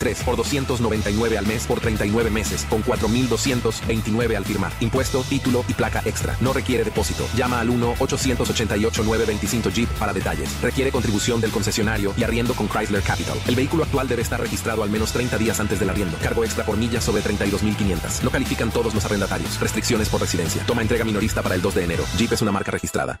3 por 299 al mes por 39 meses con 4.229 al firmar. Impuesto, título y placa extra. No requiere depósito. Llama al 1-888-925 Jeep para detalles. Requiere contribución del concesionario y arriendo con Chrysler Capital. El vehículo actual debe estar registrado al menos 30 días antes del arriendo. Cargo extra por millas sobre 32.500. No califican todos los arrendatarios. Restricciones por residencia. Toma entrega minorista para el 2 de enero. Jeep es una marca registrada.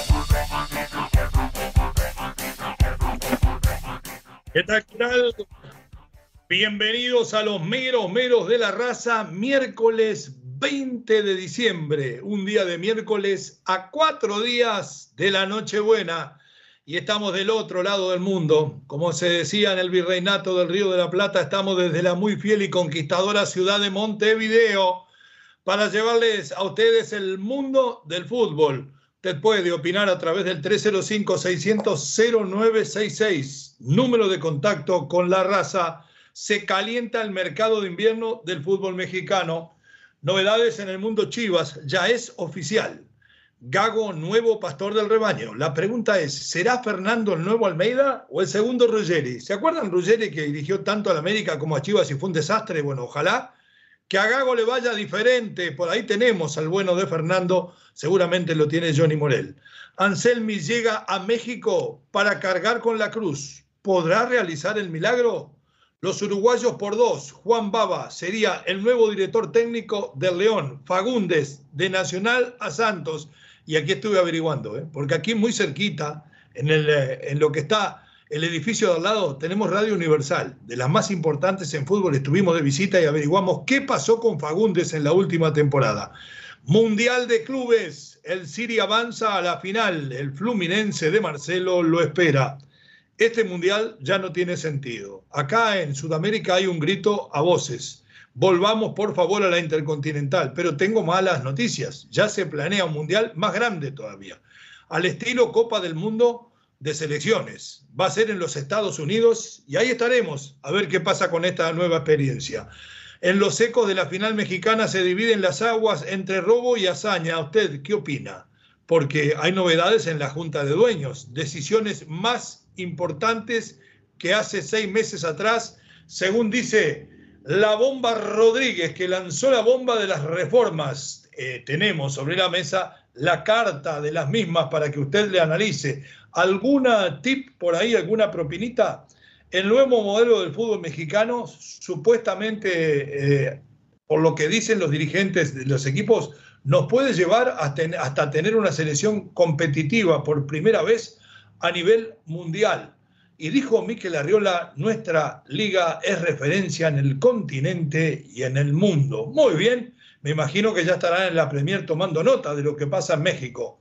¿Qué tal? ¿Qué tal? Bienvenidos a los meros meros de la raza, miércoles 20 de diciembre, un día de miércoles a cuatro días de la Nochebuena y estamos del otro lado del mundo. Como se decía en el Virreinato del Río de la Plata, estamos desde la muy fiel y conquistadora ciudad de Montevideo para llevarles a ustedes el mundo del fútbol. Usted puede opinar a través del 305-600-0966, número de contacto con la raza. Se calienta el mercado de invierno del fútbol mexicano. Novedades en el mundo Chivas, ya es oficial. Gago, nuevo pastor del rebaño. La pregunta es, ¿será Fernando el nuevo Almeida o el segundo Ruggeri? ¿Se acuerdan Ruggeri que dirigió tanto a la América como a Chivas y fue un desastre? Bueno, ojalá que a Gago le vaya diferente. Por ahí tenemos al bueno de Fernando, seguramente lo tiene Johnny Morel. Anselmi llega a México para cargar con la cruz. ¿Podrá realizar el milagro? Los uruguayos por dos. Juan Baba sería el nuevo director técnico del León. Fagundes, de Nacional a Santos. Y aquí estuve averiguando, ¿eh? porque aquí muy cerquita, en, el, en lo que está el edificio de al lado tenemos Radio Universal, de las más importantes en fútbol. Estuvimos de visita y averiguamos qué pasó con Fagundes en la última temporada. Mundial de Clubes, el Siri avanza a la final, el Fluminense de Marcelo lo espera. Este mundial ya no tiene sentido. Acá en Sudamérica hay un grito a voces. Volvamos por favor a la Intercontinental, pero tengo malas noticias. Ya se planea un mundial más grande todavía. Al estilo Copa del Mundo de selecciones. Va a ser en los Estados Unidos y ahí estaremos a ver qué pasa con esta nueva experiencia. En los ecos de la final mexicana se dividen las aguas entre robo y hazaña. ¿Usted qué opina? Porque hay novedades en la Junta de Dueños, decisiones más importantes que hace seis meses atrás, según dice la bomba Rodríguez, que lanzó la bomba de las reformas. Eh, tenemos sobre la mesa la carta de las mismas para que usted le analice. ¿Alguna tip por ahí, alguna propinita? El nuevo modelo del fútbol mexicano, supuestamente, eh, por lo que dicen los dirigentes de los equipos, nos puede llevar hasta, hasta tener una selección competitiva por primera vez a nivel mundial. Y dijo Miquel Arriola, nuestra liga es referencia en el continente y en el mundo. Muy bien, me imagino que ya estarán en la Premier tomando nota de lo que pasa en México.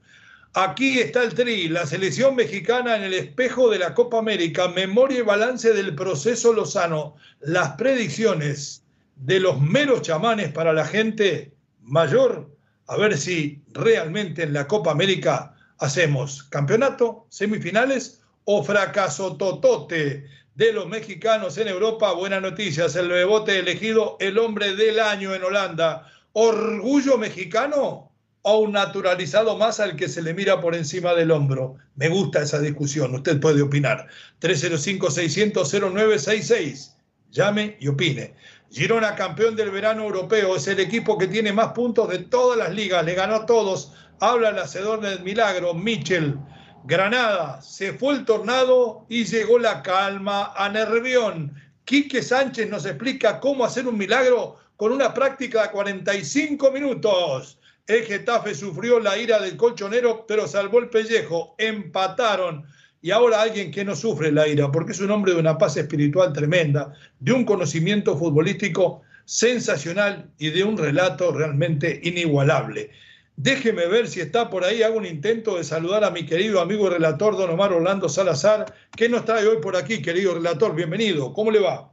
Aquí está el tri, la selección mexicana en el espejo de la Copa América, memoria y balance del proceso Lozano, las predicciones de los meros chamanes para la gente mayor, a ver si realmente en la Copa América hacemos campeonato, semifinales o fracaso totote de los mexicanos en Europa. Buenas noticias, el bebote elegido el hombre del año en Holanda. ¿Orgullo mexicano o un naturalizado más al que se le mira por encima del hombro? Me gusta esa discusión, usted puede opinar. 305-600-0966. Llame y opine. Girona, campeón del verano europeo, es el equipo que tiene más puntos de todas las ligas, le ganó a todos. Habla el hacedor del milagro, Michel. Granada, se fue el tornado y llegó la calma a Nervión. Quique Sánchez nos explica cómo hacer un milagro con una práctica de 45 minutos. El Getafe sufrió la ira del colchonero, pero salvó el pellejo. Empataron. Y ahora alguien que no sufre la ira, porque es un hombre de una paz espiritual tremenda, de un conocimiento futbolístico sensacional y de un relato realmente inigualable. Déjeme ver si está por ahí. Hago un intento de saludar a mi querido amigo relator don Omar Orlando Salazar. ¿Qué nos trae hoy por aquí, querido relator? Bienvenido. ¿Cómo le va?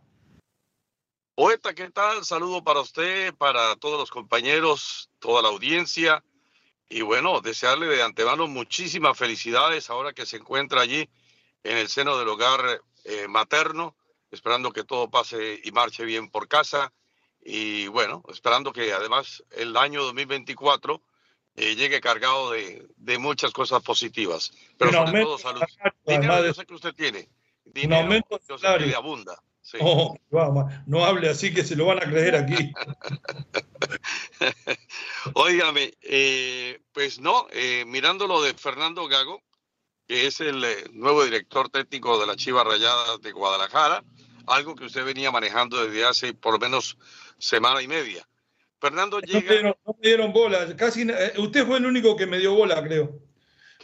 Poeta, ¿qué tal? Saludo para usted, para todos los compañeros, toda la audiencia. Y bueno, desearle de antemano muchísimas felicidades ahora que se encuentra allí en el seno del hogar eh, materno, esperando que todo pase y marche bien por casa. Y bueno, esperando que además el año 2024 eh, llegue cargado de, de, muchas cosas positivas. Pero sobre todo salud. Dinero yo sé que usted tiene. Dinero yo sé que abunda. Oh, no hable así que se lo van a creer aquí. Óigame, eh, pues no, eh, mirando lo de Fernando Gago, que es el eh, nuevo director técnico de la Chivas Rayadas de Guadalajara, algo que usted venía manejando desde hace por lo menos semana y media. Fernando llega. No me dieron, bola, casi. usted fue el único que me dio bola, creo.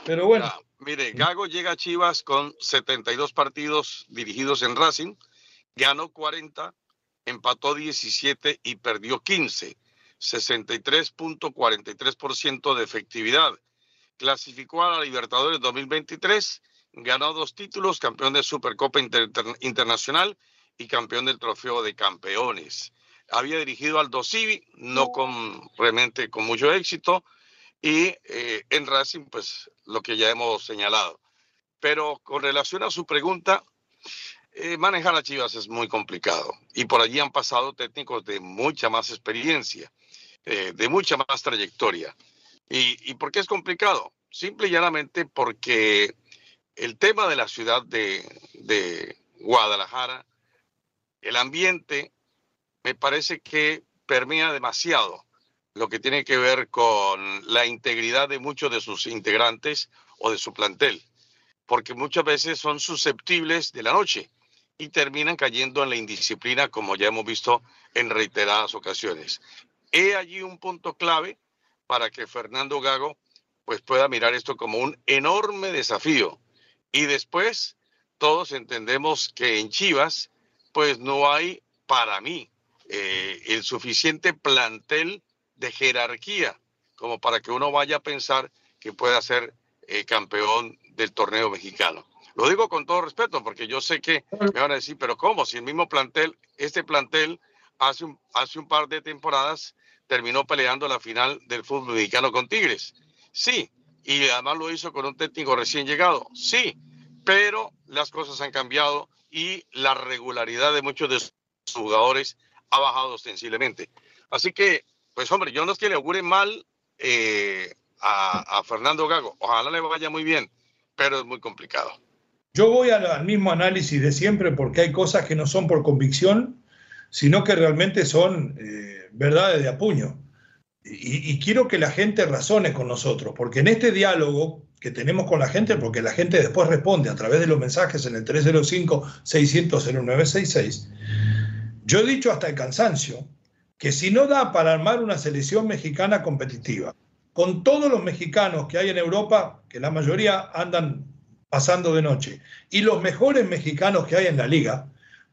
Pero bueno. mire, Gago llega a Chivas con 72 partidos dirigidos en Racing ganó 40, empató 17 y perdió 15, 63.43% de efectividad. Clasificó a la Libertadores 2023, ganó dos títulos, campeón de Supercopa Internacional y campeón del Trofeo de Campeones. Había dirigido al Dosivi, no con realmente con mucho éxito, y eh, en Racing, pues lo que ya hemos señalado. Pero con relación a su pregunta, eh, manejar a Chivas es muy complicado y por allí han pasado técnicos de mucha más experiencia, eh, de mucha más trayectoria. ¿Y, ¿Y por qué es complicado? Simple y llanamente porque el tema de la ciudad de, de Guadalajara, el ambiente, me parece que permea demasiado lo que tiene que ver con la integridad de muchos de sus integrantes o de su plantel, porque muchas veces son susceptibles de la noche y terminan cayendo en la indisciplina, como ya hemos visto en reiteradas ocasiones. He allí un punto clave para que Fernando Gago pues pueda mirar esto como un enorme desafío. Y después todos entendemos que en Chivas pues no hay para mí eh, el suficiente plantel de jerarquía como para que uno vaya a pensar que pueda ser eh, campeón del torneo mexicano. Lo digo con todo respeto, porque yo sé que me van a decir, pero ¿cómo? Si el mismo plantel, este plantel, hace un, hace un par de temporadas terminó peleando la final del fútbol mexicano con Tigres. Sí, y además lo hizo con un técnico recién llegado. Sí, pero las cosas han cambiado y la regularidad de muchos de sus jugadores ha bajado ostensiblemente. Así que, pues hombre, yo no es que le augure mal eh, a, Fernando Gago. Ojalá le vaya muy bien, pero es muy complicado. Yo voy al, mismo análisis de siempre porque hay cosas que no son por convicción, sino que realmente son eh, verdades de apuño. Y, y, quiero que la gente razone con nosotros, porque en este diálogo que tenemos con la gente, porque la gente después responde a través de los mensajes en el 305-600-0966, yo he dicho hasta el cansancio que si no da para armar una selección mexicana competitiva, con todos los mexicanos que hay en Europa, que la mayoría andan pasando de noche, y los mejores mexicanos que hay en la liga,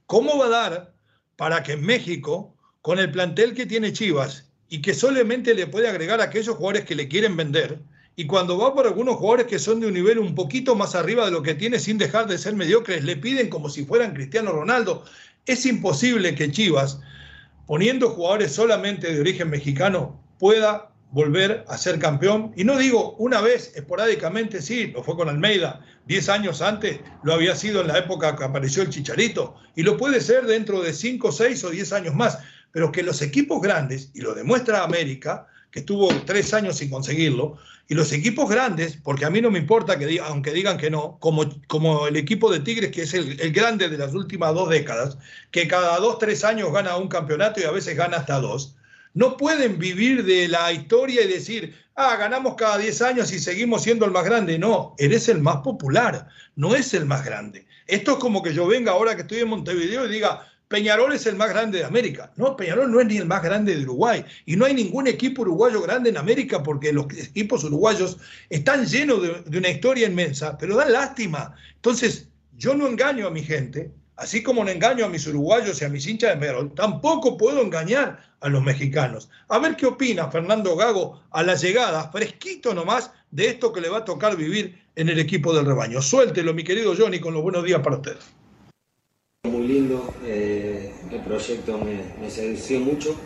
¿cómo va a dar para que México, con el plantel que tiene Chivas y que solamente le puede agregar a aquellos jugadores que le quieren vender, y cuando va por algunos jugadores que son de un nivel un poquito más arriba de lo que tiene sin dejar de ser mediocres, le piden como si fueran Cristiano Ronaldo, es imposible que Chivas, poniendo jugadores solamente de origen mexicano, pueda volver a ser campeón. Y no digo una vez, esporádicamente, sí, lo fue con Almeida, 10 años antes lo había sido en la época que apareció el Chicharito, y lo puede ser dentro de 5, 6 o 10 años más, pero que los equipos grandes, y lo demuestra América, que estuvo tres años sin conseguirlo, y los equipos grandes, porque a mí no me importa que digan, aunque digan que no, como, como el equipo de Tigres, que es el, el grande de las últimas dos décadas, que cada dos, tres años gana un campeonato y a veces gana hasta dos, No pueden vivir de la historia y decir, ah, ganamos cada 10 años y seguimos siendo el más grande. No, eres el más popular, no es el más grande. Esto es como que yo venga ahora que estoy en Montevideo y diga, Peñarol es el más grande de América. No, Peñarol no es ni el más grande de Uruguay. Y no hay ningún equipo uruguayo grande en América porque los equipos uruguayos están llenos de, una historia inmensa, pero dan lástima. Entonces, yo no engaño a mi gente, así como no engaño a mis uruguayos y a mis hinchas de Peñarol, tampoco puedo engañar a los mexicanos. A ver qué opina Fernando Gago a la llegada, fresquito nomás, de esto que le va a tocar vivir en el equipo del rebaño. Suéltelo, mi querido Johnny, con los buenos días para usted. Muy lindo, eh, el proyecto me, me, sedució mucho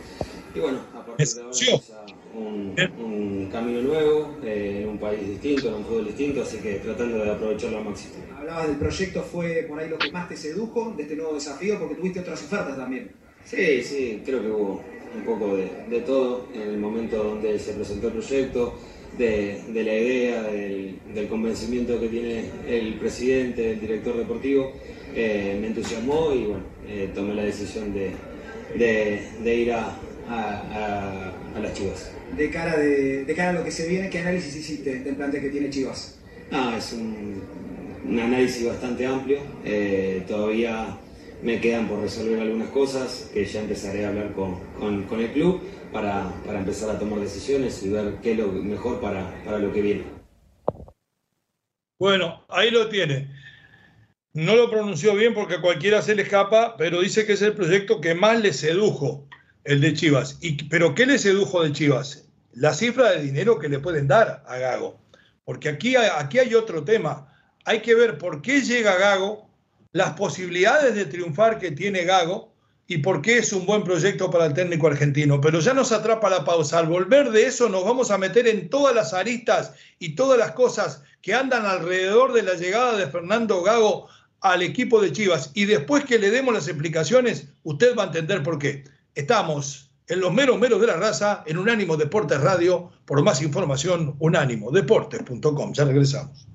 y bueno, a partir de ahora un, un, camino nuevo, eh, en un país distinto, en un fútbol distinto, así que tratando de aprovecharlo al máximo. Hablabas del proyecto, ¿fue por ahí lo que más te sedujo de este nuevo desafío? Porque tuviste otras ofertas también. Sí, sí, creo que hubo un poco de, de todo en el momento donde se presentó el proyecto, de, de la idea, del, del, convencimiento que tiene el presidente, el director deportivo, eh, me entusiasmó y bueno, eh, tomé la decisión de, de, de ir a, a, a, las Chivas. De cara, de, de cara a lo que se viene, ¿qué análisis hiciste del plantel que tiene Chivas? Ah, es un, un análisis bastante amplio, eh, todavía me quedan por resolver algunas cosas que ya empezaré a hablar con, con, con el club para, para, empezar a tomar decisiones y ver qué es lo mejor para, para lo que viene. Bueno, ahí lo tiene. No lo pronunció bien porque cualquiera se le escapa, pero dice que es el proyecto que más le sedujo, el de Chivas. Y, ¿Pero qué le sedujo de Chivas? La cifra de dinero que le pueden dar a Gago. Porque aquí, aquí hay otro tema. Hay que ver por qué llega Gago, las posibilidades de triunfar que tiene Gago y por qué es un buen proyecto para el técnico argentino. Pero ya nos atrapa la pausa. Al volver de eso nos vamos a meter en todas las aristas y todas las cosas que andan alrededor de la llegada de Fernando Gago al equipo de Chivas. Y después que le demos las explicaciones, usted va a entender por qué. Estamos en los meros meros de la raza, en Unánimo Deportes Radio. Por más información, unánimodeportes.com. Ya regresamos.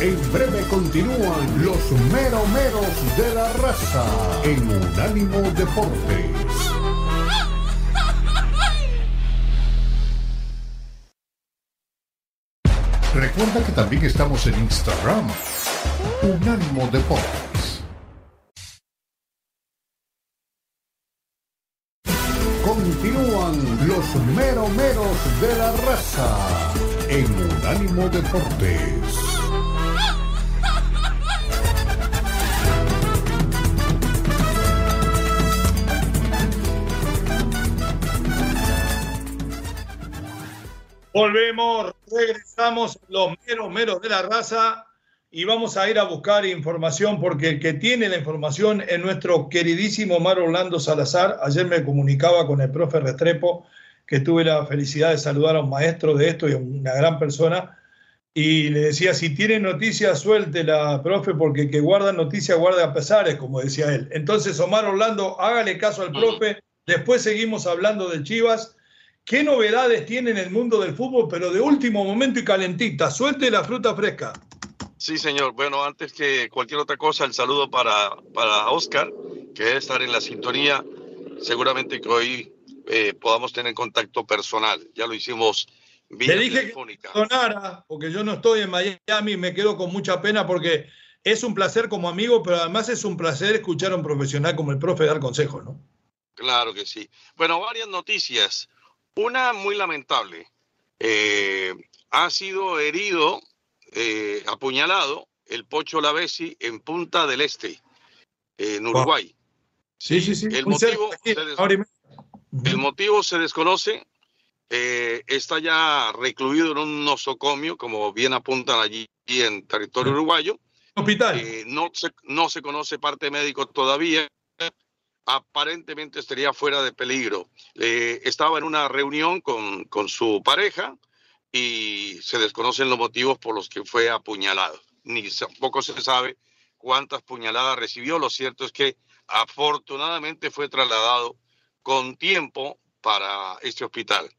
En breve continúan los meros meros de la raza en Unánimo Deportes. Recuerda que también estamos en Instagram. Unánimo Deportes. Continúan los mero meros de la raza en Unánimo Deportes. Volvemos, regresamos los meros meros de la raza y vamos a ir a buscar información porque el que tiene la información es nuestro queridísimo Omar Orlando Salazar. Ayer me comunicaba con el profe Restrepo que tuve la felicidad de saludar a un maestro de esto y a una gran persona. Y le decía, si tiene noticias, suéltela, profe, porque que guarda noticias guarda pesares, como decía él. Entonces, Omar Orlando, hágale caso al profe. Después seguimos hablando de Chivas. ¿Qué novedades tiene en el mundo del fútbol, pero de último momento y calentita? Suelte la fruta fresca. Sí, señor. Bueno, antes que cualquier otra cosa, el saludo para, para Oscar, que debe estar en la sintonía. Seguramente que hoy eh, podamos tener contacto personal. Ya lo hicimos vía Le dije telefónica. que sonara, porque yo no estoy en Miami, me quedo con mucha pena porque es un placer como amigo, pero además es un placer escuchar a un profesional como el profe dar consejos, ¿no? Claro que sí. Bueno, varias noticias. Una muy lamentable. Eh, ha sido herido eh, apuñalado el Pocho Lavesi en Punta del Este, en Uruguay. Sí, sí, sí. El, motivo se, des... el motivo se, desconoce. Eh, está ya recluido en un nosocomio, como bien apuntan allí en territorio uruguayo. Hospital. Eh, no, se, no se conoce parte médico todavía. Aparentemente estaría fuera de peligro. estaba en una reunión con, con su pareja y se desconocen los motivos por los que fue apuñalado. Ni tampoco se sabe cuántas puñaladas recibió. Lo cierto es que afortunadamente fue trasladado con tiempo para este hospital.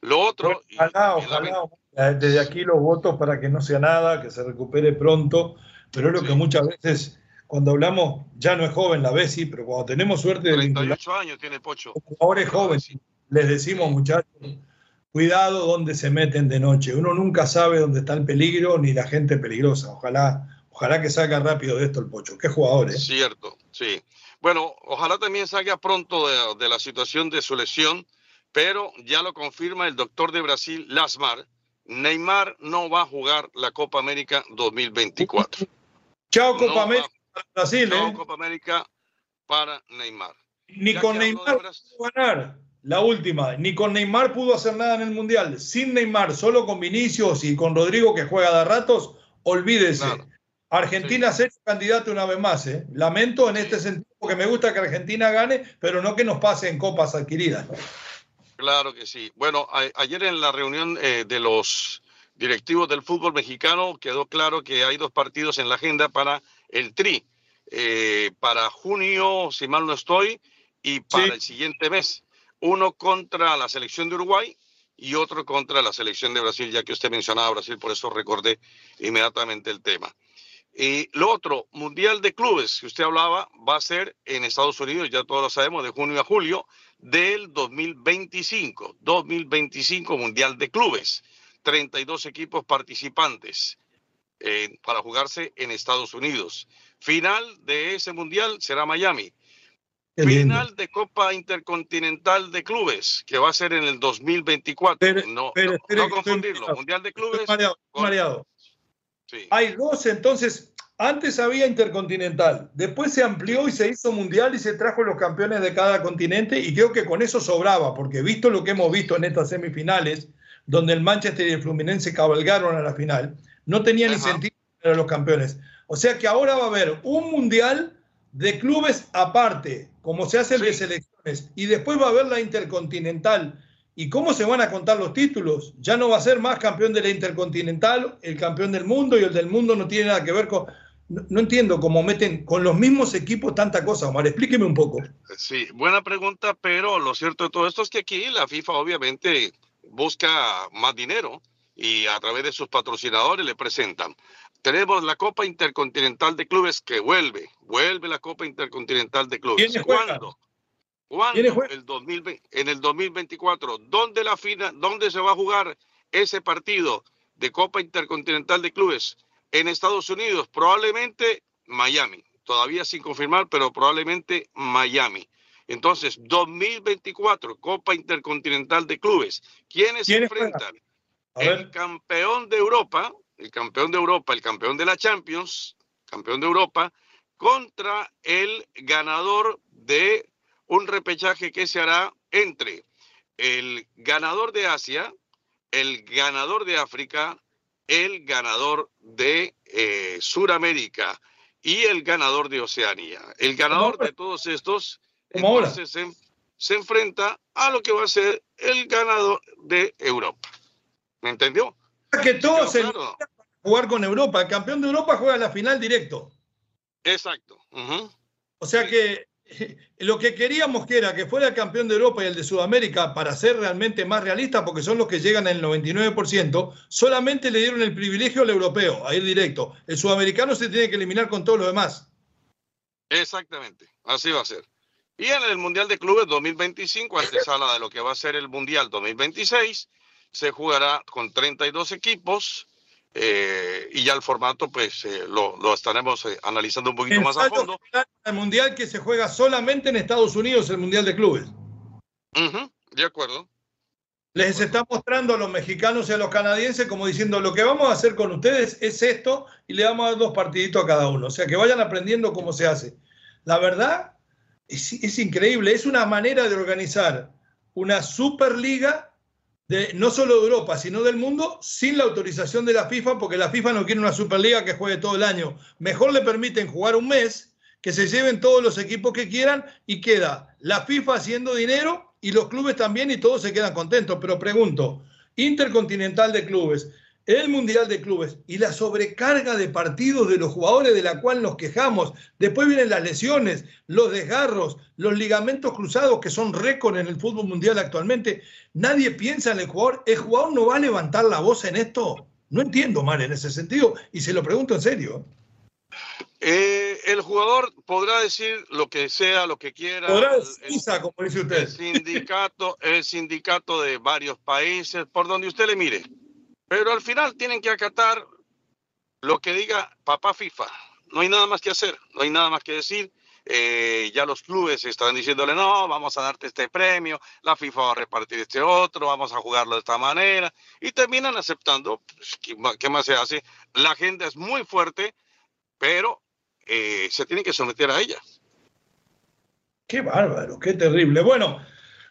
Lo otro... Ojalá, ojalá, desde aquí los votos para que no sea nada, que se recupere pronto, pero es lo que muchas veces cuando hablamos, ya no es joven la Bessi, pero cuando tenemos suerte de 38 años tiene Pocho. Ahora es joven, les decimos muchachos, cuidado donde se meten de noche. Uno nunca sabe dónde está el peligro ni la gente peligrosa. Ojalá, ojalá que salga rápido de esto el Pocho. Qué jugador, ¿eh? Cierto, sí. Bueno, ojalá también salga pronto de, de la situación de su lesión, pero ya lo confirma el doctor de Brasil, Lasmar. Neymar no va a jugar la Copa América 2024. Chao Copa América para Brasil, Chao ¿eh? Copa América para Neymar. Ni con Neymar pudo ganar. La última, ni con Neymar pudo hacer nada en el Mundial. Sin Neymar, solo con Vinicius y con Rodrigo que juega de ratos, olvídese. Argentina sí. candidato una vez más. ¿eh? Lamento en este sentido porque me gusta que Argentina gane, pero no que nos pase en copas adquiridas. Claro que sí. Bueno, a, ayer en la reunión eh, de los directivos del fútbol mexicano quedó claro que hay dos partidos en la agenda para el Tri, eh, para junio, si mal no estoy, y para sí. el siguiente mes. Uno contra la selección de Uruguay y otro contra la selección de Brasil, ya que usted mencionaba Brasil, por eso recordé inmediatamente el tema. Y lo otro, Mundial de Clubes, que usted hablaba, va a ser en Estados Unidos, ya todos lo sabemos, de junio a julio del 2025. 2025 Mundial de Clubes. 32 equipos participantes eh, para jugarse en Estados Unidos. Final de ese Mundial será Miami. Final de Copa Intercontinental de Clubes, que va a ser en el 2024. Pero, no, pero, no, pero, no confundirlo. Mundial de Clubes. Mareado, con... mareado. Sí. Hay dos, entonces, antes había Intercontinental, después se amplió y se hizo Mundial y se trajo los campeones de cada continente y creo que con eso sobraba, porque visto lo que hemos visto en estas semifinales, donde el Manchester y el Fluminense cabalgaron a la final, no tenía ni sentido para los campeones. O sea que ahora va a haber un Mundial de clubes aparte, como se hace el sí. de selecciones, y después va a haber la Intercontinental ¿Y cómo se van a contar los títulos? Ya no va a ser más campeón de la Intercontinental, el campeón del mundo, y el del mundo no tiene nada que ver con... No, no entiendo cómo meten con los mismos equipos tanta cosa, Omar. Explíqueme un poco. Sí, buena pregunta, pero lo cierto de todo esto es que aquí la FIFA obviamente busca más dinero y a través de sus patrocinadores le presentan. Tenemos la Copa Intercontinental de Clubes que vuelve, vuelve la Copa Intercontinental de Clubes. ¿Cuándo? ¿Cuándo? El 2020, en el 2024. ¿Dónde, la fina, ¿Dónde se va a jugar ese partido de Copa Intercontinental de Clubes? En Estados Unidos, probablemente Miami. Todavía sin confirmar, pero probablemente Miami. Entonces, 2024, Copa Intercontinental de Clubes. ¿Quiénes se enfrentan? El campeón de Europa, el campeón de Europa, el campeón de la Champions, campeón de Europa, contra el ganador de un repechaje que se hará entre el ganador de Asia, el ganador de África, el ganador de eh, Suramérica y el ganador de Oceanía. El ganador de todos estos entonces se, se, enfrenta a lo que va a ser el ganador de Europa. ¿Me entendió? Que todos se claro. jugar con Europa. El campeón de Europa juega la final directo. Exacto. Uh -huh. O sea que lo que queríamos que era que fuera el campeón de Europa y el de Sudamérica para ser realmente más realista, porque son los que llegan el 99%, solamente le dieron el privilegio al europeo a ir directo. El sudamericano se tiene que eliminar con todos los demás. Exactamente, así va a ser. Y en el Mundial de Clubes 2025, antesala de lo que va a ser el Mundial 2026, se jugará con 32 equipos eh, y ya el formato pues eh, lo, lo, estaremos eh, analizando un poquito más a fondo. El mundial que se juega solamente en Estados Unidos, el mundial de clubes. Uh -huh, de acuerdo. Les está mostrando a los mexicanos y a los canadienses como diciendo lo que vamos a hacer con ustedes es esto y le vamos a dar dos partiditos a cada uno. O sea que vayan aprendiendo cómo se hace. La verdad es, es increíble, es una manera de organizar una superliga de, no solo de Europa, sino del mundo, sin la autorización de la FIFA, porque la FIFA no quiere una Superliga que juegue todo el año. Mejor le permiten jugar un mes, que se lleven todos los equipos que quieran y queda la FIFA haciendo dinero y los clubes también y todos se quedan contentos. Pero pregunto, Intercontinental de Clubes, el Mundial de Clubes y la sobrecarga de partidos de los jugadores de la cual nos quejamos. Después vienen las lesiones, los desgarros, los ligamentos cruzados que son récord en el fútbol mundial actualmente. Nadie piensa en el jugador. ¿El jugador no va a levantar la voz en esto? No entiendo mal en ese sentido y se lo pregunto en serio. Eh, el jugador podrá decir lo que sea, lo que quiera. Podrá el, como dice usted. El sindicato, el sindicato de varios países, por donde usted le mire. Pero al final tienen que acatar lo que diga papá FIFA. No hay nada más que hacer, no hay nada más que decir. Eh, ya los clubes están diciéndole, no, vamos a darte este premio, la FIFA va a repartir este otro, vamos a jugarlo de esta manera, y terminan aceptando, pues, ¿qué, más se hace? La agenda es muy fuerte, pero eh, se tiene que someter a ella. Qué bárbaro, qué terrible. Bueno,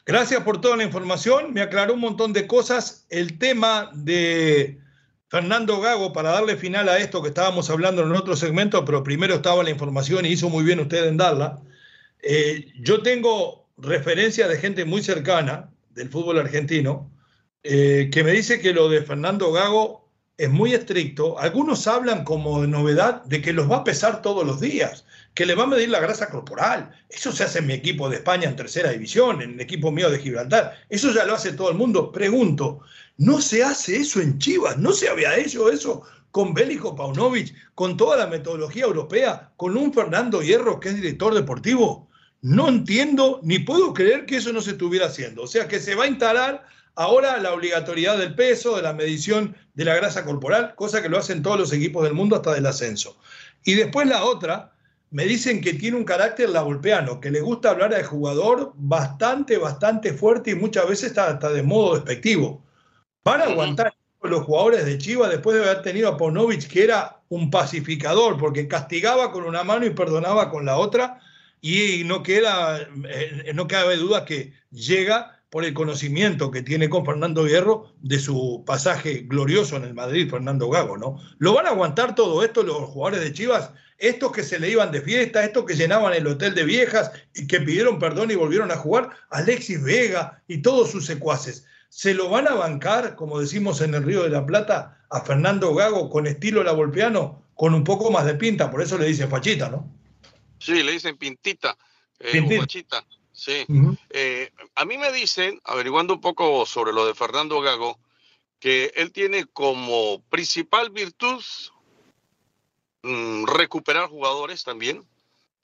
gracias por toda la información, me aclaró un montón de cosas. El tema de Fernando Gago, para darle final a esto que estábamos hablando en otro segmento, pero primero estaba la información y hizo muy bien usted en darla. Eh, yo tengo referencia de gente muy cercana del fútbol argentino eh, que me dice que lo de Fernando Gago es muy estricto. Algunos hablan como de novedad de que los va a pesar todos los días, que le va a medir la grasa corporal. Eso se hace en mi equipo de España en tercera división, en el equipo mío de Gibraltar. Eso ya lo hace todo el mundo. Pregunto, no se hace eso en Chivas, no se había hecho eso con Bélico Paunovic, con toda la metodología europea, con un Fernando Hierro que es director deportivo. No entiendo ni puedo creer que eso no se estuviera haciendo. O sea que se va a instalar ahora la obligatoriedad del peso, de la medición de la grasa corporal, cosa que lo hacen todos los equipos del mundo hasta del ascenso. Y después la otra, me dicen que tiene un carácter lavolpeano, que le gusta hablar al jugador bastante, bastante fuerte y muchas veces está hasta de modo despectivo. Van a aguantar los jugadores de Chivas después de haber tenido a Ponovich, que era un pacificador, porque castigaba con una mano y perdonaba con la otra, y no queda, eh, no cabe duda que llega por el conocimiento que tiene con Fernando Hierro de su pasaje glorioso en el Madrid, Fernando Gago, ¿no? ¿Lo van a aguantar todo esto los jugadores de Chivas? Estos que se le iban de fiesta, estos que llenaban el hotel de viejas y que pidieron perdón y volvieron a jugar, Alexis Vega y todos sus secuaces se lo van a bancar, como decimos en el Río de la Plata, a Fernando Gago con estilo lavolpeano, con un poco más de pinta, por eso le dicen fachita, ¿no? Sí, le dicen pintita, eh, fachita, sí. Eh, a mí me dicen, averiguando un poco sobre lo de Fernando Gago, que él tiene como principal virtud mm, recuperar jugadores también,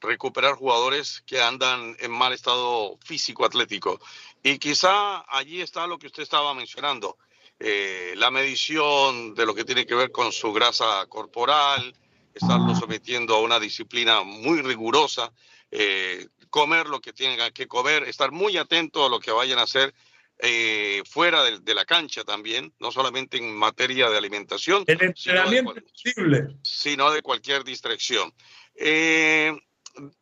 recuperar jugadores que andan en mal estado físico atlético. Y quizá allí está lo que usted estaba mencionando, eh, la medición de lo que tiene que ver con su grasa corporal, estarlo sometiendo a una disciplina muy rigurosa, eh, comer lo que tenga que comer, estar muy atento a lo que vayan a hacer eh, fuera de, la cancha también, no solamente en materia de alimentación, El entrenamiento sino, sino de cualquier distracción. en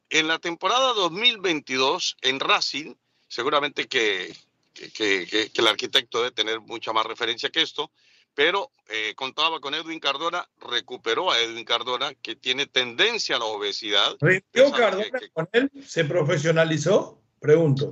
la temporada 2022 en Racing, seguramente que, que, el arquitecto debe tener mucha más referencia que esto, pero eh, contaba con Edwin Cardona, recuperó a Edwin Cardona, que tiene tendencia a la obesidad. ¿Rindió Cardona con él? ¿Se profesionalizó? Pregunto.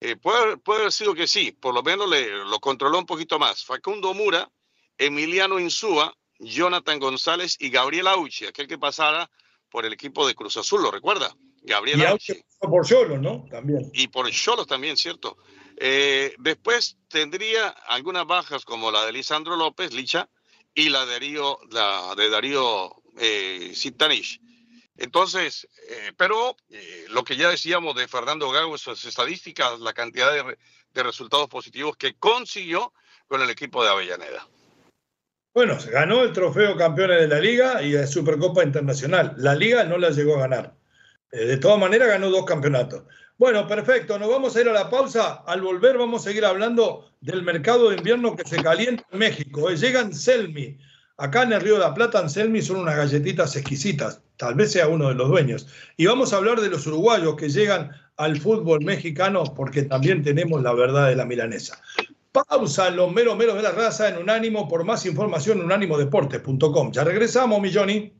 Eh, puede, puede, haber sido que sí, por lo menos le, lo controló un poquito más. Facundo Mura, Emiliano Insúa, Jonathan González y Gabriel Auchi, aquel que pasara por el equipo de Cruz Azul, ¿lo recuerda? Gabriel y por Cholos, ¿no? También. Y por Cholos también, ¿cierto? Eh, después tendría algunas bajas como la de Lisandro López, Licha, y la de Darío, la de Darío eh, Entonces, eh, pero lo que ya decíamos de Fernando Gago, sus estadísticas, la cantidad de, de, resultados positivos que consiguió con el equipo de Avellaneda. Bueno, se ganó el trofeo campeones de la Liga y la Supercopa Internacional. La Liga no la llegó a ganar. De todas maneras ganó dos campeonatos. Bueno, perfecto, nos vamos a ir a la pausa. Al volver vamos a seguir hablando del mercado de invierno que se calienta en México. Eh, llegan Selmi. Acá en el Río de la Plata, Selmi son unas galletitas exquisitas. Tal vez sea uno de los dueños. Y vamos a hablar de los uruguayos que llegan al fútbol mexicano porque también tenemos la verdad de la milanesa. Pausa los meros meros de la raza en Unánimo. Por más información, unánimodeportes.com. Ya regresamos, mi Johnny.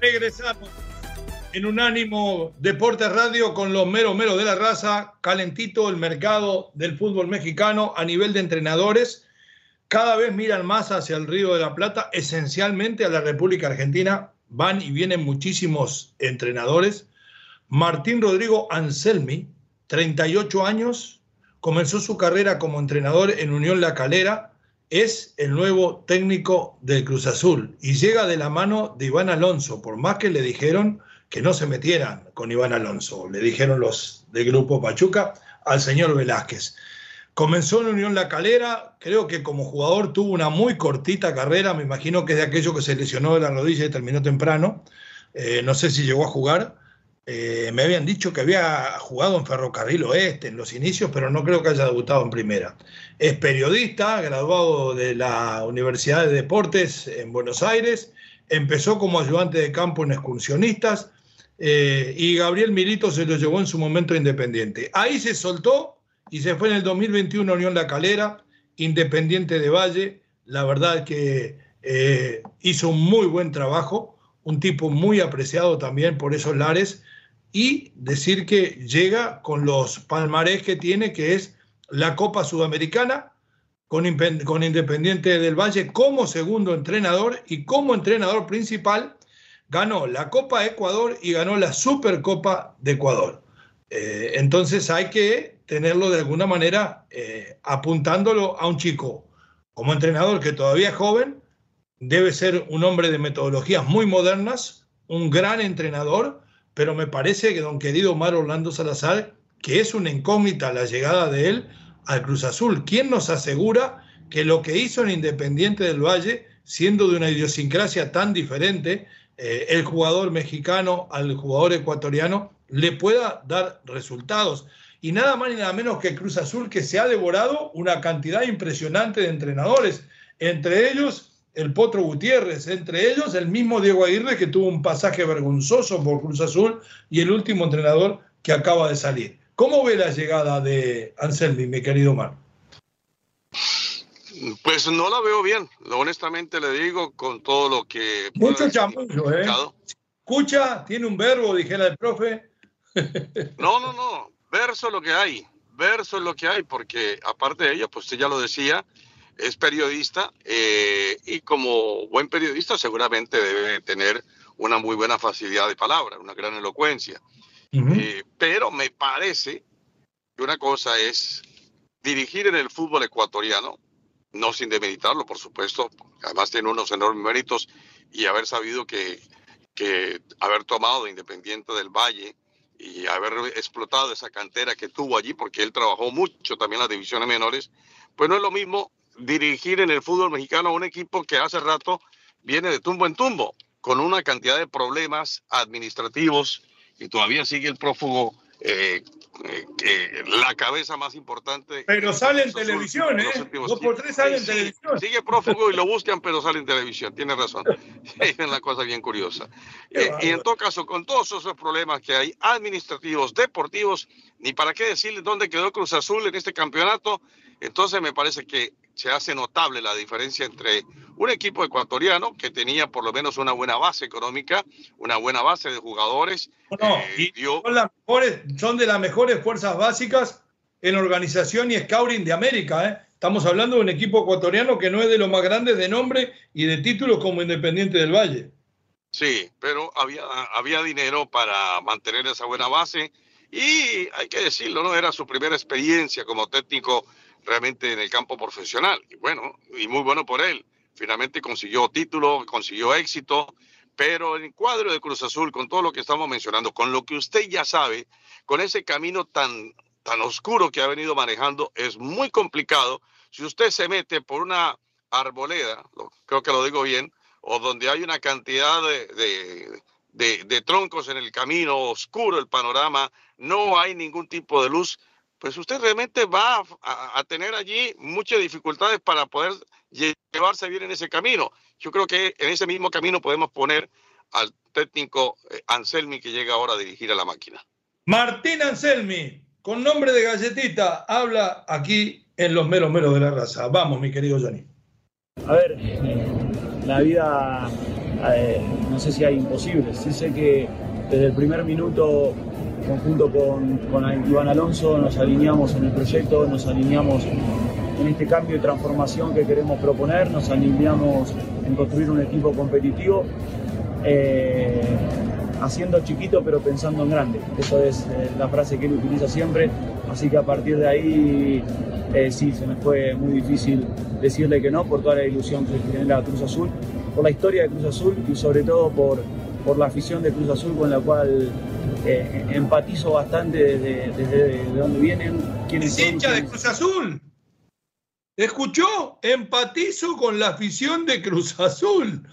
Regresamos en un ánimo Deportes Radio con los meros meros de la raza, calentito el mercado del fútbol mexicano a nivel de entrenadores. Cada vez miran más hacia el Río de la Plata, esencialmente a la República Argentina. Van y vienen muchísimos entrenadores. Martín Rodrigo Anselmi, 38 años, comenzó su carrera como entrenador en Unión La Calera es el nuevo técnico del Cruz Azul y llega de la mano de Iván Alonso, por más que le dijeron que no se metieran con Iván Alonso, le dijeron los del grupo Pachuca al señor Velázquez. Comenzó en Unión La Calera, creo que como jugador tuvo una muy cortita carrera, me imagino que es de aquello que se lesionó de la rodilla y terminó temprano, eh, no sé si llegó a jugar, eh, me habían dicho que había jugado en Ferrocarril Oeste en los inicios, pero no creo que haya debutado en primera. Es periodista, graduado de la Universidad de Deportes en Buenos Aires, empezó como ayudante de campo en excursionistas eh, y Gabriel Milito se lo llevó en su momento independiente. Ahí se soltó y se fue en el 2021 a Unión La Calera, Independiente de Valle. La verdad que eh, hizo un muy buen trabajo, un tipo muy apreciado también por esos lares y decir que llega con los palmarés que tiene, que es la Copa Sudamericana, con, Independiente del Valle como segundo entrenador y como entrenador principal ganó la Copa Ecuador y ganó la Supercopa de Ecuador. Eh, entonces hay que tenerlo de alguna manera eh, apuntándolo a un chico como entrenador que todavía es joven, debe ser un hombre de metodologías muy modernas, un gran entrenador, pero me parece que don querido Omar Orlando Salazar, que es una incógnita la llegada de él al Cruz Azul. ¿Quién nos asegura que lo que hizo en Independiente del Valle, siendo de una idiosincrasia tan diferente, eh, el jugador mexicano al jugador ecuatoriano, le pueda dar resultados? Y nada más ni nada menos que Cruz Azul, que se ha devorado una cantidad impresionante de entrenadores, entre ellos el Potro Gutiérrez, entre ellos el mismo Diego Aguirre que tuvo un pasaje vergonzoso por Cruz Azul y el último entrenador que acaba de salir. ¿Cómo ve la llegada de Anselmi, mi querido Mar? Pues no la veo bien, honestamente le digo con todo lo que... Mucho chamullo, ¿eh? Escucha, tiene un verbo, dijera el profe. no, no, no, verso es lo que hay, verso es lo que hay, porque aparte de ello, pues usted ya lo decía, es periodista eh, y como buen periodista seguramente debe tener una muy buena facilidad de palabra, una gran elocuencia. Eh, pero me parece que una cosa es dirigir en el fútbol ecuatoriano, no sin demeritarlo, por supuesto, además tiene unos enormes méritos y haber sabido que, que haber tomado de Independiente del Valle y haber explotado esa cantera que tuvo allí, porque él trabajó mucho también en las divisiones menores, pues no es lo mismo dirigir en el fútbol mexicano a un equipo que hace rato viene de tumbo en tumbo, con una cantidad de problemas administrativos y todavía sigue el prófugo eh, eh, la cabeza más importante. Pero sale en televisión, ¿eh? Dos por tres sale en televisión. Sigue prófugo y lo buscan, pero sale en televisión, tiene razón. es una cosa bien curiosa. Eh, y en todo caso, con todos esos problemas que hay, administrativos, deportivos, ni para qué decirles dónde quedó Cruz Azul en este campeonato, entonces me parece que se hace notable la diferencia entre un equipo ecuatoriano que tenía por lo menos una buena base económica, una buena base de jugadores. Eh, son, las mejores, son de las mejores fuerzas básicas en organización y scouting de América. ¿eh? Estamos hablando de un equipo ecuatoriano que no es de los más grandes de nombre y de títulos como Independiente del Valle. Sí, pero había, había dinero para mantener esa buena base y hay que decirlo, ¿no? Era su primera experiencia como técnico realmente en el campo profesional. Y bueno, y muy bueno por él. Finalmente consiguió título, consiguió éxito, pero en el cuadro de Cruz Azul, con todo lo que estamos mencionando, con lo que usted ya sabe, con ese camino tan, tan oscuro que ha venido manejando, es muy complicado. Si usted se mete por una arboleda, creo que lo digo bien, o donde hay una cantidad de, de, de troncos en el camino, oscuro el panorama, no hay ningún tipo de luz, pues usted realmente va a, tener allí muchas dificultades para poder llevarse bien en ese camino. Yo creo que en ese mismo camino podemos poner al técnico eh, Anselmi que llega ahora a dirigir a la máquina. Martín Anselmi, con nombre de galletita, habla aquí en Los Meros Meros de la Raza. Vamos, mi querido Johnny. A ver, la vida eh, no sé si hay imposibles. Sí sé que desde el primer minuto, conjunto con, Iván Alonso, nos alineamos en el proyecto, nos alineamos en este cambio y transformación que queremos proponer, nos alineamos en construir un equipo competitivo. Eh, haciendo chiquito pero pensando en grande. Eso es eh, la frase que él utiliza siempre. Así que a partir de ahí eh, sí, se me fue muy difícil decirle que no por toda la ilusión que genera Cruz Azul, por la historia de Cruz Azul y sobre todo por, por la afición de Cruz Azul con la cual eh, empatizo bastante desde, desde de dónde vienen. ¿Quiénes ¿Es hincha de Cruz Azul? ¿Escuchó? Empatizo con la afición de Cruz Azul.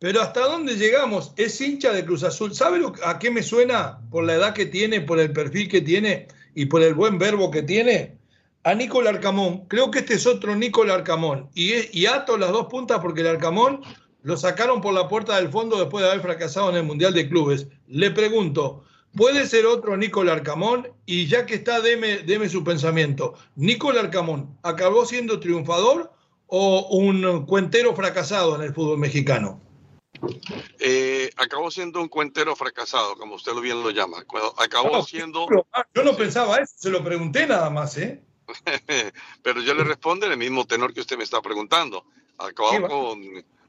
Pero ¿hasta dónde llegamos? Es hincha de Cruz Azul. ¿Sabe a qué me suena? Por la edad que tiene, por el perfil que tiene y por el buen verbo que tiene. A Nicolás Arcamón. Creo que este es otro Nicolás Arcamón. Y, y ato las dos puntas porque el Arcamón lo sacaron por la puerta del fondo después de haber fracasado en el Mundial de Clubes. Le pregunto, ¿puede ser otro Nicolás Arcamón? Y ya que está, deme, deme su pensamiento. ¿Nicolás Arcamón acabó siendo triunfador o un cuentero fracasado en el fútbol mexicano? Eh, acabó siendo un cuentero fracasado, como usted bien lo llama. Acabó siendo. Ah, yo no pensaba eso, se lo pregunté nada más, ¿eh? Pero yo le respondo en el mismo tenor que usted me está preguntando. Acabó,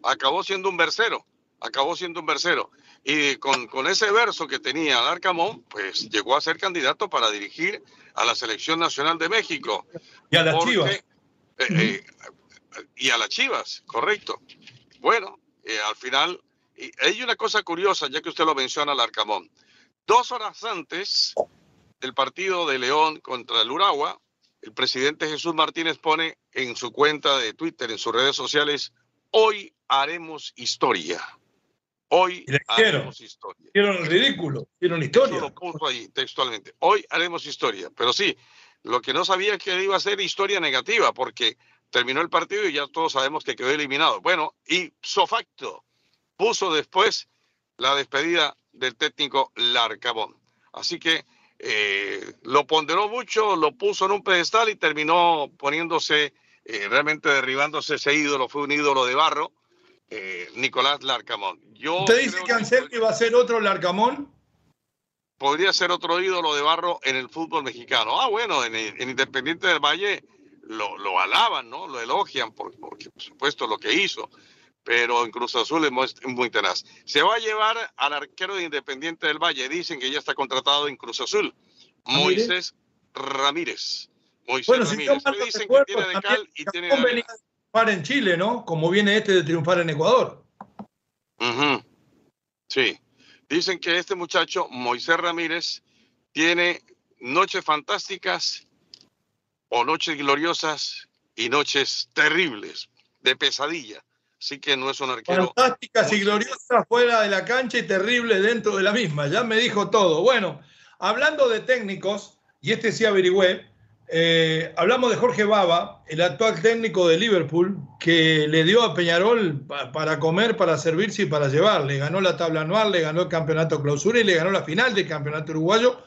acabó siendo un versero, acabó siendo un versero. Y con, con ese verso que tenía Arcamón, pues llegó a ser candidato para dirigir a la Selección Nacional de México. Y a las Chivas. Eh, eh, y a las Chivas, correcto. Bueno, eh, al final, hay una cosa curiosa, ya que usted lo menciona, Arcamón. Dos horas antes del partido de León contra el Uragua, el presidente Jesús Martínez pone en su cuenta de Twitter, en sus redes sociales, hoy haremos historia. Hoy haremos historia. Hicieron el ridículo, hicieron historia. lo puso ahí textualmente. Hoy haremos historia. Pero sí, lo que no sabía es que iba a ser historia negativa, porque terminó el partido y ya todos sabemos que quedó eliminado. Bueno, y Sofacto puso después la despedida del técnico Larcabón. Así que eh, lo ponderó mucho, lo puso en un pedestal y terminó poniéndose, eh, realmente derribándose ese ídolo, fue un ídolo de barro, eh, Nicolás Larcamón. Yo ¿Usted dice que Anselmi va a ser otro Larcamón? Podría ser otro ídolo de barro en el fútbol mexicano. Ah, bueno, en, en Independiente del Valle lo, alaban, ¿no? Lo elogian por, porque, por supuesto, lo que hizo. Pero en Cruz Azul es muy, tenaz. Se va a llevar al arquero de Independiente del Valle. Dicen que ya está contratado en Cruz Azul. Moisés Ramírez. Moisés bueno, Ramírez. Si dicen que tiene de cal y tiene de triunfar en Chile, ¿no? Como viene este de triunfar en Ecuador. Sí. Dicen que este muchacho, Moisés Ramírez, tiene noches fantásticas o noches gloriosas y noches terribles, de pesadilla. Así que no es un arquero. Fantásticas y gloriosas fuera de la cancha y terribles dentro de la misma. Ya me dijo todo. Bueno, hablando de técnicos, y este sí averigüé, eh, hablamos de Jorge Baba, el actual técnico de Liverpool, que le dio a Peñarol para comer, para servirse y para llevar. Le ganó la tabla anual, le ganó el campeonato clausura y le ganó la final del campeonato uruguayo,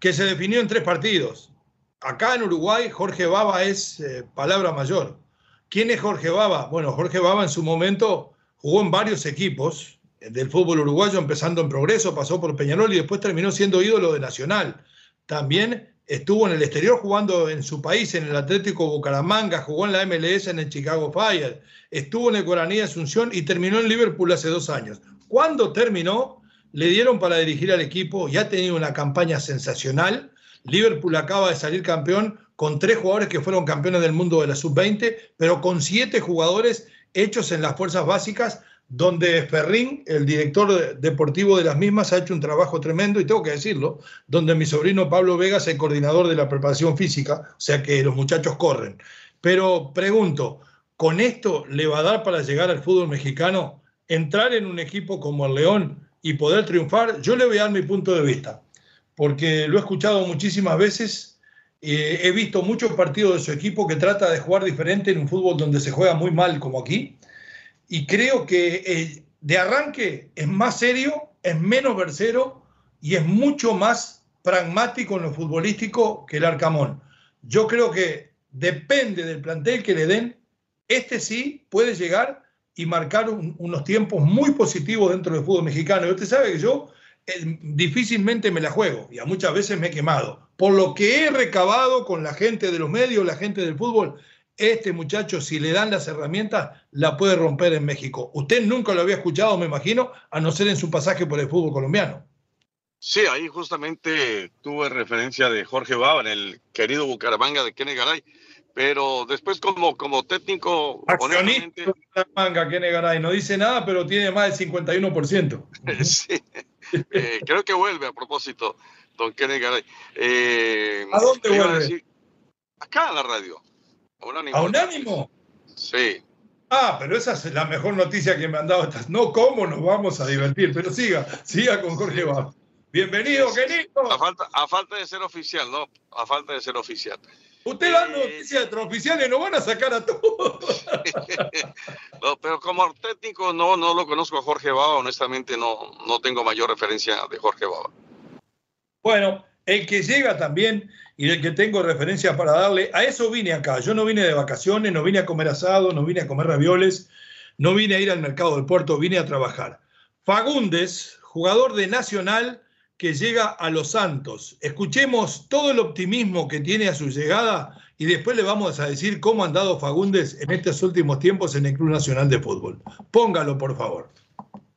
que se definió en tres partidos acá en Uruguay Jorge Baba es eh, palabra mayor. ¿Quién es Jorge Baba? Bueno, Jorge Baba en su momento jugó en varios equipos del fútbol uruguayo, empezando en Progreso, pasó por Peñarol y después terminó siendo ídolo de Nacional. También estuvo en el exterior jugando en su país, en el Atlético Bucaramanga, jugó en la MLS en el Chicago Fire, estuvo en el Guaraní Asunción y terminó en Liverpool hace dos años. Cuando terminó, le dieron para dirigir al equipo y ha tenido una campaña sensacional Liverpool acaba de salir campeón con tres jugadores que fueron campeones del mundo de la sub-20, pero con siete jugadores hechos en las fuerzas básicas, donde Ferrín, el director deportivo de las mismas, ha hecho un trabajo tremendo, y tengo que decirlo, donde mi sobrino Pablo Vega es el coordinador de la preparación física, o sea que los muchachos corren. Pero pregunto, ¿con esto le va a dar para llegar al fútbol mexicano, entrar en un equipo como el León y poder triunfar? Yo le voy a dar mi punto de vista porque lo he escuchado muchísimas veces. He visto muchos partidos de su equipo que trata de jugar diferente en un fútbol donde se juega muy mal como aquí. Y creo que eh, de arranque es más serio, es menos versero y es mucho más pragmático en lo futbolístico que el Arcamón. Yo creo que depende del plantel que le den, este sí puede llegar y marcar unos tiempos muy positivos dentro del fútbol mexicano. Y usted sabe que yo eh, difícilmente me la juego y a muchas veces me he quemado. Por lo que he recabado con la gente de los medios, la gente del fútbol, este muchacho, si le dan las herramientas, la puede romper en México. Usted nunca lo había escuchado, me imagino, a no ser en su pasaje por el fútbol colombiano. Sí, ahí justamente tuve referencia de Jorge Baba en el querido Bucaramanga de Kene Garay pero después como, como técnico... Accionista manga, Kene Garay, no dice nada, pero tiene más del 51%. sí, eh, creo que vuelve a propósito, don Kene Garay. Eh, ¿A dónde vuelve? acá en la radio. ¿A Unánimo? Sí. Ah, pero esa es la mejor noticia que me han dado. No, ¿cómo nos vamos a divertir? Pero siga, siga con Jorge Baba. Bienvenido, Kenito. A falta, a falta de ser oficial, ¿no? A falta de ser oficial. Usted dando noticias extraoficiales no van a sacar a todos. no, pero como técnico no, no lo conozco a Jorge Baba, honestamente no, no tengo mayor referencia de Jorge Baba. Bueno, el que llega también y el que tengo referencia para darle, a eso vine acá. Yo no vine de vacaciones, no vine a comer asado, no vine a comer ravioles, no vine a ir al mercado del puerto, vine a trabajar. Fagundes, jugador de Nacional, que llega a Los Santos. Escuchemos todo el optimismo que tiene a su llegada y después le vamos a decir cómo han dado Fagundes en estos últimos tiempos en el Club Nacional de Fútbol. Póngalo, por favor.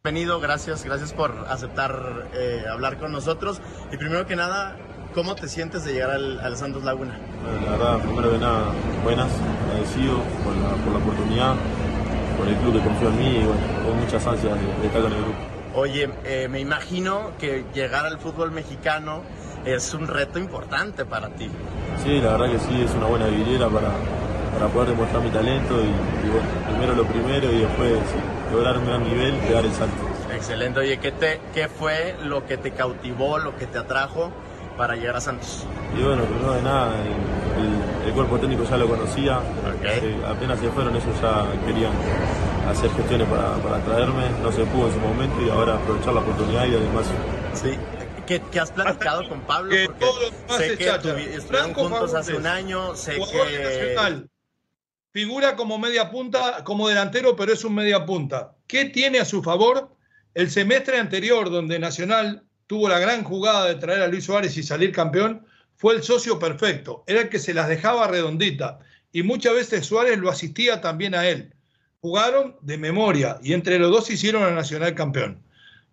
Bienvenido, gracias, gracias por aceptar eh, hablar con nosotros. Y primero que nada, ¿cómo te sientes de llegar al, Santos Laguna? la verdad, primero que nada, buenas, agradecido por la, por la oportunidad, por el club que confió en mí y bueno, con muchas ansias de, estar con el grupo. Oye, eh, me imagino que llegar al fútbol mexicano es un reto importante para ti. Sí, la verdad que sí, es una buena vidriera para, para poder demostrar mi talento y, bueno, primero lo primero y después lograr un gran nivel y quedar el salto. Excelente, oye, ¿qué, te, ¿qué fue lo que te cautivó, lo que te atrajo para llegar a Santos? Y bueno, primero de nada, el, cuerpo técnico ya lo conocía, eh, apenas se fueron ellos ya querían hacer gestiones para, para traerme, no se pudo en su momento y ahora aprovechar la oportunidad y además... Sí, ¿Qué, has platicado con Pablo? Porque sé que estuvieron juntos hace un año, sé que... Figura como media punta, como delantero, pero es un media punta. ¿Qué tiene a su favor el semestre anterior, donde Nacional tuvo la gran jugada de traer a Luis Suárez y salir campeón? Fue el socio perfecto, era el que se las dejaba redondita. Y muchas veces Suárez lo asistía también a él jugaron de memoria y entre los dos hicieron a Nacional campeón.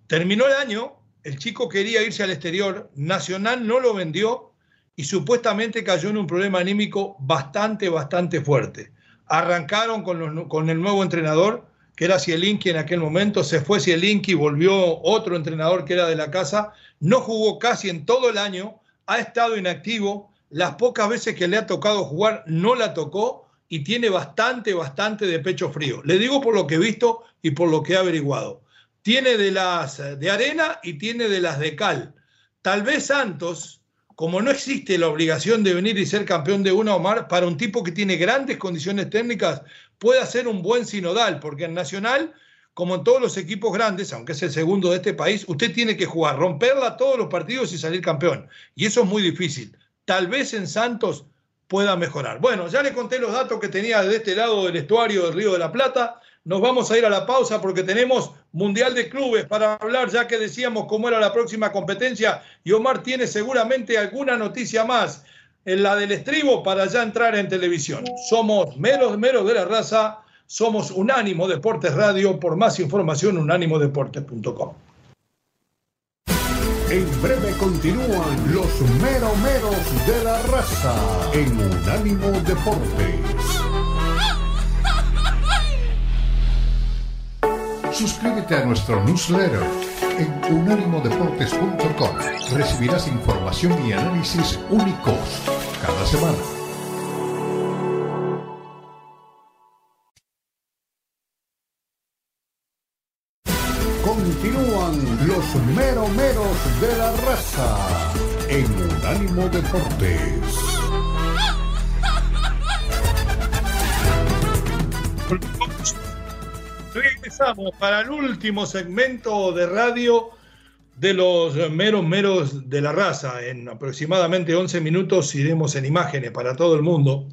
Terminó el año, el chico quería irse al exterior, Nacional no lo vendió y supuestamente cayó en un problema anímico bastante, bastante fuerte. Arrancaron con, con el nuevo entrenador, que era Cielinki en aquel momento, se fue Cielinki, volvió otro entrenador que era de la casa, no jugó casi en todo el año, ha estado inactivo, las pocas veces que le ha tocado jugar no la tocó y tiene bastante, bastante de pecho frío. Le digo por lo que he visto y por lo que he averiguado. Tiene de las de arena y tiene de las de cal. Tal vez Santos, como no existe la obligación de venir y ser campeón de una Omar, para un tipo que tiene grandes condiciones técnicas, puede ser un buen sinodal, porque en Nacional, como en todos los equipos grandes, aunque es el segundo de este país, usted tiene que jugar, romperla todos los partidos y salir campeón. Y eso es muy difícil. Tal vez en Santos pueda mejorar. Bueno, ya le conté los datos que tenía de este lado del estuario del Río de la Plata. Nos vamos a ir a la pausa porque tenemos Mundial de Clubes para hablar, ya que decíamos cómo era la próxima competencia. Y Omar tiene seguramente alguna noticia más en la del estribo para ya entrar en televisión. Somos meros, meros de la raza. Somos Unánimo Deportes Radio. Por más información, unánimodeportes.com. En breve continúan los meromeros de la raza en Unánimo Deportes. Suscríbete a nuestro newsletter en unánimodeportes.com. Recibirás información y análisis únicos cada semana. los meromeros de la raza en Unánimo Deportes. Regresamos para el último segmento de radio de los meros meros de la raza. En aproximadamente 11 minutos iremos en imágenes para todo el mundo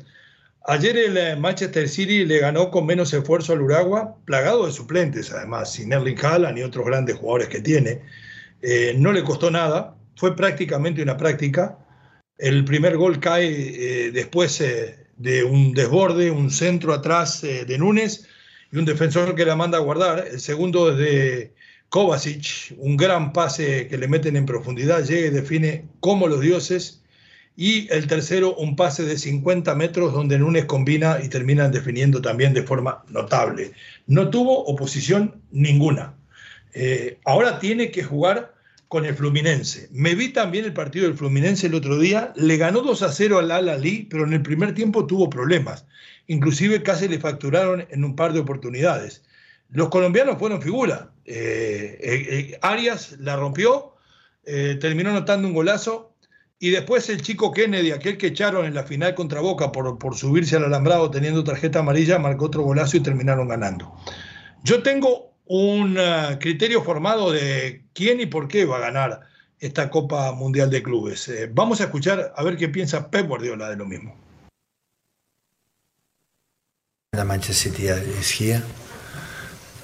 Ayer el eh, Manchester City le ganó con menos esfuerzo al Uragua, plagado de suplentes además, sin Erling Haaland y otros grandes jugadores que tiene. Eh, no le costó nada, fue prácticamente una práctica. El primer gol cae eh, después de un desborde, un centro atrás de Núñez y un defensor que la manda a guardar. El segundo es de Kovacic, un gran pase que le meten en profundidad, llega y define como los dioses y el tercero, un pase de 50 metros donde Núñez combina y terminan definiendo también de forma notable. No tuvo oposición ninguna. Eh, ahora tiene que jugar con el Fluminense. Me vi también el partido del Fluminense el otro día, le ganó 2 a 0 al Al Ali, pero en el primer tiempo tuvo problemas. Inclusive casi le facturaron en un par de oportunidades. Los colombianos fueron figura. Eh, eh, Arias la rompió, terminó anotando un golazo, y después el chico Kennedy, aquel que echaron en la final contra Boca por, por subirse al alambrado teniendo tarjeta amarilla, marcó otro golazo y terminaron ganando. Yo tengo un uh, criterio formado de quién y por qué va a ganar esta Copa Mundial de Clubes. Eh, vamos a escuchar a ver qué piensa Pep Guardiola de lo mismo. The Manchester City is here.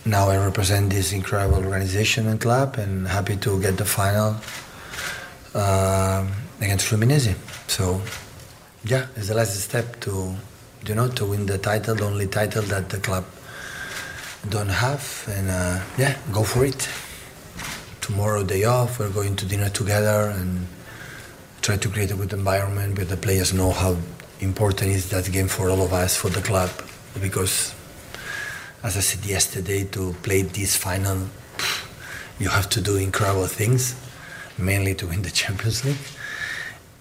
Now I represent this incredible organization and club and happy to get the final. Uh, against Fluminense. So, yeah, it's the last step to, you know, to win the title, the only title that the club don't have, and uh, yeah, go for it. Tomorrow, day off, we're going to dinner together and try to create a good environment where the players know how important is that game for all of us, for the club, because as I said yesterday, to play this final, you have to do incredible things, mainly to win the Champions League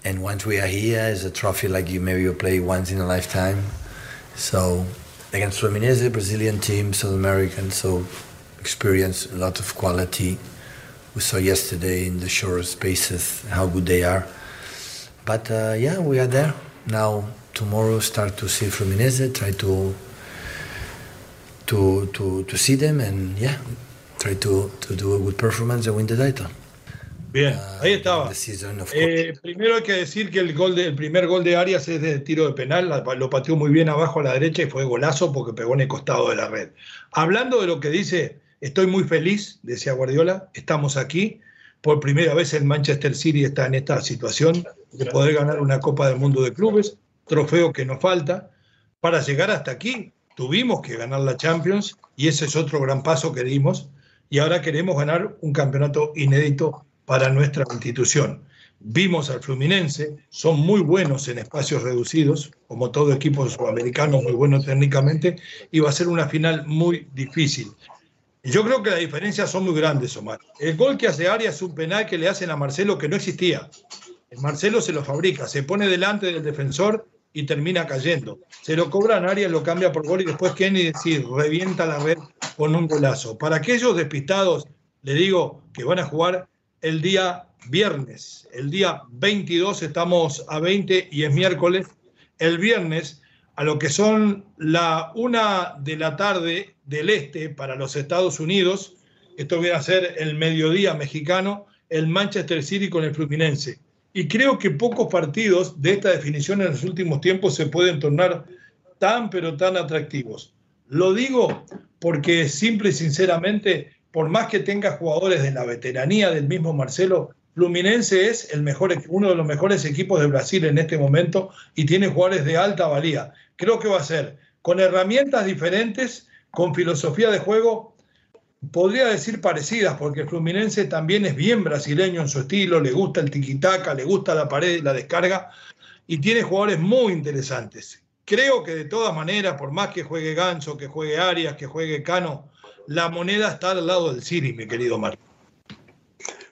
and once we are here, it's a trophy like you maybe you play once in a lifetime. So against Fluminense, Brazilian team, South American, so experience a lot of quality. We saw yesterday in the short spaces how good they are. But uh, yeah, we are there now. Tomorrow, start to see Fluminense, try to to to to see them, and yeah, try to to do a good performance and win the title. Bien, ah, ahí estaba. Eh, primero hay que decir que el, gol de, primer gol de Arias es de tiro de penal, lo pateó muy bien abajo a la derecha y fue golazo porque pegó en el costado de la red. Hablando de lo que dice, estoy muy feliz, decía Guardiola, estamos aquí. Por primera vez el Manchester City está en esta situación de poder ganar una Copa del Mundo de Clubes, trofeo que nos falta. Para llegar hasta aquí tuvimos que ganar la Champions y ese es otro gran paso que dimos. Y ahora queremos ganar un campeonato inédito para nuestra institución. Vimos al Fluminense, son muy buenos en espacios reducidos, como todo equipo sudamericano, muy bueno técnicamente, y va a ser una final muy difícil. Yo creo que las diferencias son muy grandes, Omar. El gol que hace Arias es un penal que le hacen a Marcelo que no existía. El Marcelo se lo fabrica, se pone delante del defensor y termina cayendo. Se lo cobran Arias, lo cambia por gol y después Kenny revienta la red con un golazo. Para aquellos despistados, le digo que van a jugar el día viernes. El día 22 estamos a 20 y es miércoles. El viernes, a lo que son la una de la tarde del este para los Estados Unidos, esto viene a ser el mediodía mexicano, el Manchester City con el Fluminense. Y creo que pocos partidos de esta definición en los últimos tiempos se pueden tornar tan, pero tan atractivos. Lo digo porque simple y sinceramente por más que tenga jugadores de la veteranía del mismo Marcelo, Fluminense es uno de los mejores equipos de Brasil en este momento y tiene jugadores de alta valía. Creo que va a ser con herramientas diferentes, con filosofía de juego, podría decir parecidas, porque Fluminense también es bien brasileño en su estilo, le gusta el tiquitaca, le gusta la pared y la descarga, y tiene jugadores muy interesantes. Creo que de todas maneras, por más que juegue Ganso, que juegue Arias, que juegue Cano, la moneda está al lado del City, mi querido Marco.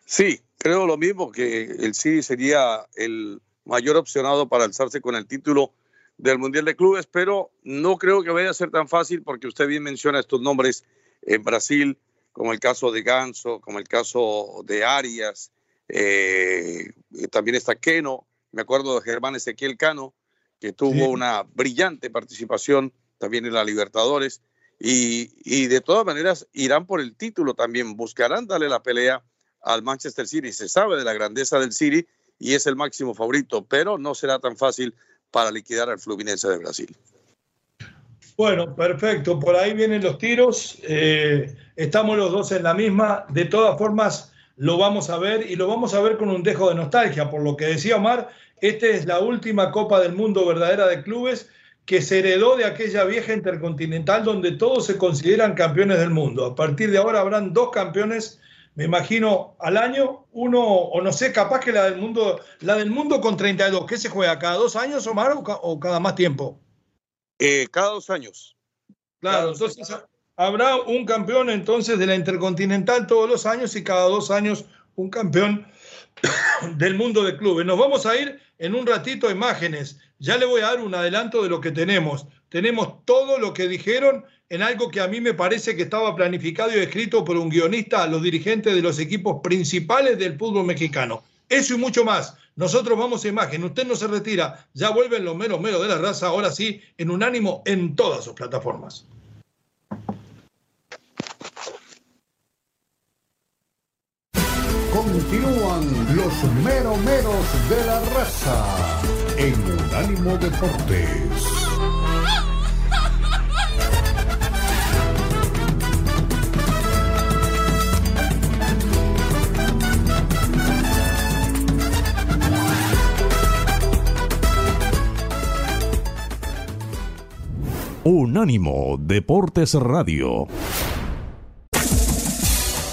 Sí, creo lo mismo, que el City sería el mayor opcionado para alzarse con el título del Mundial de Clubes, pero no creo que vaya a ser tan fácil porque usted bien menciona estos nombres en Brasil, como el caso de Ganso, como el caso de Arias, eh, también está Keno, me acuerdo de Germán Ezequiel Cano, que tuvo una brillante participación también en la Libertadores. Y, de todas maneras irán por el título también, buscarán darle la pelea al Manchester City. Se sabe de la grandeza del City y es el máximo favorito, pero no será tan fácil para liquidar al Fluminense de Brasil. Bueno, perfecto. Por ahí vienen los tiros. Eh, estamos los dos en la misma. De todas formas, lo vamos a ver y lo vamos a ver con un dejo de nostalgia. Por lo que decía Omar, esta es la última Copa del Mundo verdadera de clubes que se heredó de aquella vieja intercontinental donde todos se consideran campeones del mundo. A partir de ahora habrán dos campeones, me imagino, al año, uno, o no sé, capaz que la del mundo, la del mundo con 32, ¿qué se juega? ¿Cada dos años, Omar, o, o cada más tiempo? Eh, cada dos años. Claro, entonces habrá un campeón entonces de la Intercontinental todos los años y cada dos años un campeón del mundo de clubes. Nos vamos a ir en un ratito imágenes. Ya le voy a dar un adelanto de lo que tenemos. Tenemos todo lo que dijeron en algo que a mí me parece que estaba planificado y escrito por un guionista a los dirigentes de los equipos principales del fútbol mexicano. Eso y mucho más. Nosotros vamos a imagen. Usted no se retira. Ya vuelven los meros meros de la raza. Ahora sí, en unánimo en todas sus plataformas. Continúan los meromeros de la raza en Unánimo Deportes. Unánimo Deportes Radio.